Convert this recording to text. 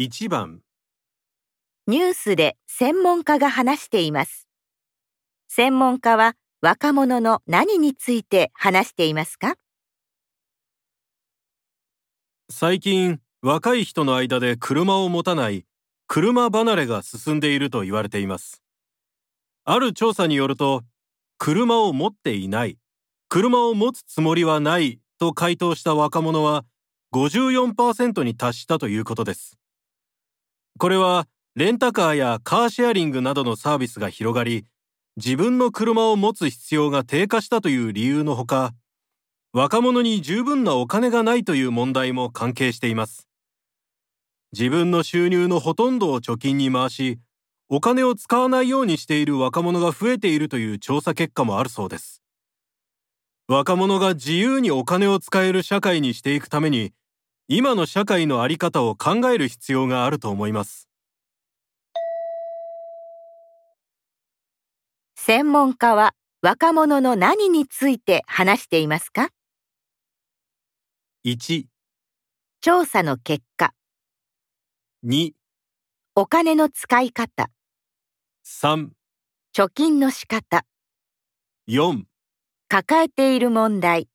1番。ニュースで専門家が話しています。専門家は若者の何について話していますか？最近若い人の間で車を持たない車離れが進んでいると言われています。ある調査によると車を持っていない車を持つつもりはないと回答した若者は54%に達したということですこれはレンタカーやカーシェアリングなどのサービスが広がり自分の車を持つ必要が低下したという理由のほか若者に十分なお金がないという問題も関係しています。自分の収入のほとんどを貯金に回しお金を使わないようにしている若者が増えているという調査結果もあるそうです。若者が自由にお金を使える社会にしていくために今の社会のあり方を考える必要があると思います。専門家は若者の何について話していますか？1、調査の結果、2、お金の使い方、3、貯金の仕方、4抱えている問題。